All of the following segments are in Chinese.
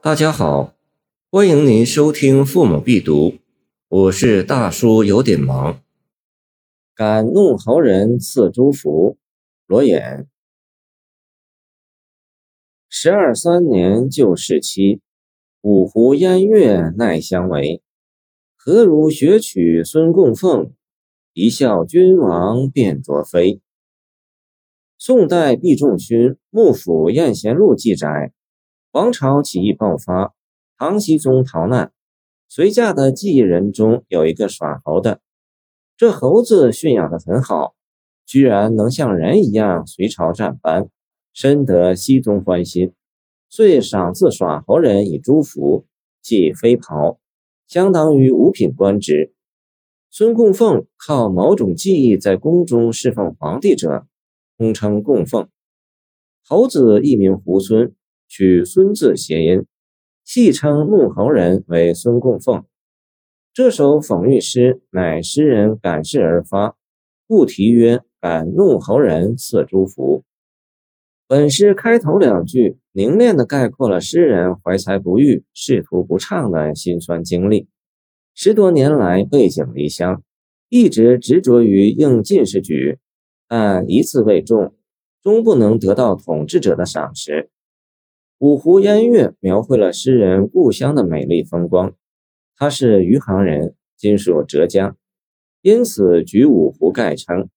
大家好，欢迎您收听《父母必读》，我是大叔，有点忙。敢怒豪人赐朱福，罗衍。十二三年旧事期，五湖烟月奈相违。何如学取孙供奉？一笑君王变卓非。宋代毕仲勋幕府晏贤录记载。王朝起义爆发，唐僖宗逃难，随驾的技艺人中有一个耍猴的。这猴子驯养的很好，居然能像人一样随朝站班，深得僖宗欢心，遂赏赐耍猴人以朱服，即飞袍，相当于五品官职。孙供奉靠某种技艺在宫中侍奉皇帝者，通称供奉。猴子一名猢狲。取孙字谐音，戏称怒侯人为孙供奉。这首讽喻诗乃诗人感事而发，故题曰“感怒侯人赐诸福”。本诗开头两句凝练地概括了诗人怀才不遇、仕途不畅的辛酸经历。十多年来背井离乡，一直执着于应进士举，但一次未中，终不能得到统治者的赏识。五湖烟月描绘了诗人故乡的美丽风光。他是余杭人，今属浙江，因此举五湖盖称。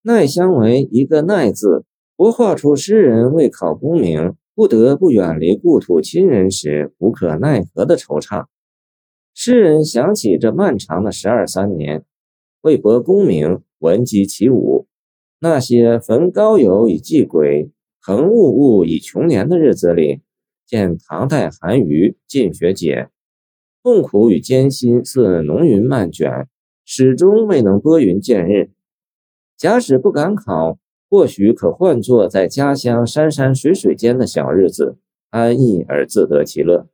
奈相为一个奈字，活画出诗人为考功名不得不远离故土亲人时无可奈何的惆怅。诗人想起这漫长的十二三年，为博功名，闻鸡起舞，那些焚高友以祭鬼。恒物物以穷年的日子里，见唐代韩愈进学解，痛苦与艰辛似浓云漫卷，始终未能拨云见日。假使不敢考，或许可换作在家乡山山水水间的小日子，安逸而自得其乐。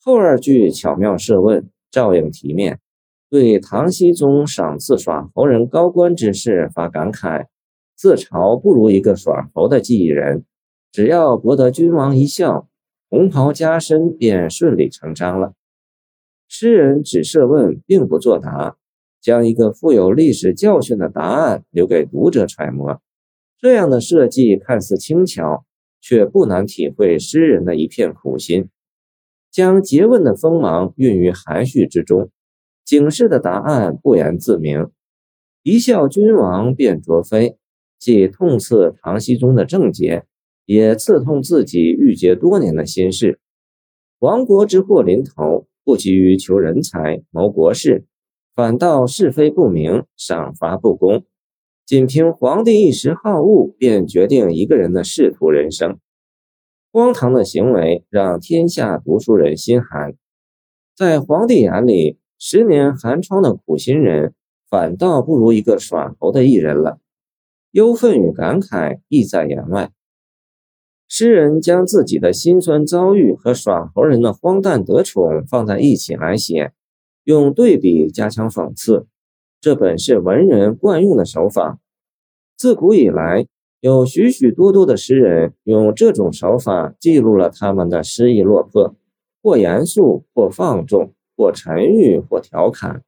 后二句巧妙设问，照应题面，对唐僖宗赏赐耍猴人高官之事发感慨。自嘲不如一个耍猴的技艺人，只要博得君王一笑，红袍加身便顺理成章了。诗人只设问，并不作答，将一个富有历史教训的答案留给读者揣摩。这样的设计看似轻巧，却不难体会诗人的一片苦心，将诘问的锋芒蕴于含蓄之中，警示的答案不言自明。一笑君王便卓飞。既痛刺唐僖宗的症结，也刺痛自己郁结多年的心事。亡国之祸临头，不急于求人才、谋国事，反倒是非不明、赏罚不公，仅凭皇帝一时好恶，便决定一个人的仕途人生。荒唐的行为让天下读书人心寒。在皇帝眼里，十年寒窗的苦心人，反倒不如一个耍猴的艺人了。忧愤与感慨亦在言外。诗人将自己的辛酸遭遇和耍猴人的荒诞得宠放在一起来写，用对比加强讽刺，这本是文人惯用的手法。自古以来，有许许多多的诗人用这种手法记录了他们的诗意落魄，或严肃，或放纵，或沉郁，或调侃。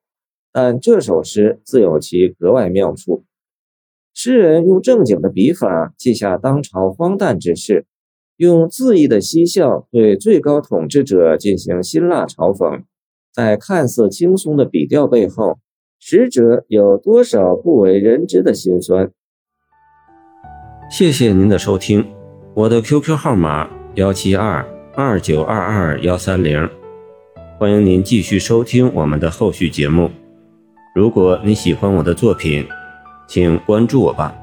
但这首诗自有其格外妙处。诗人用正经的笔法记下当朝荒诞之事，用恣意的嬉笑对最高统治者进行辛辣嘲讽。在看似轻松的笔调背后，实则有多少不为人知的辛酸？谢谢您的收听，我的 QQ 号码幺七二二九二二幺三零，欢迎您继续收听我们的后续节目。如果你喜欢我的作品，请关注我吧。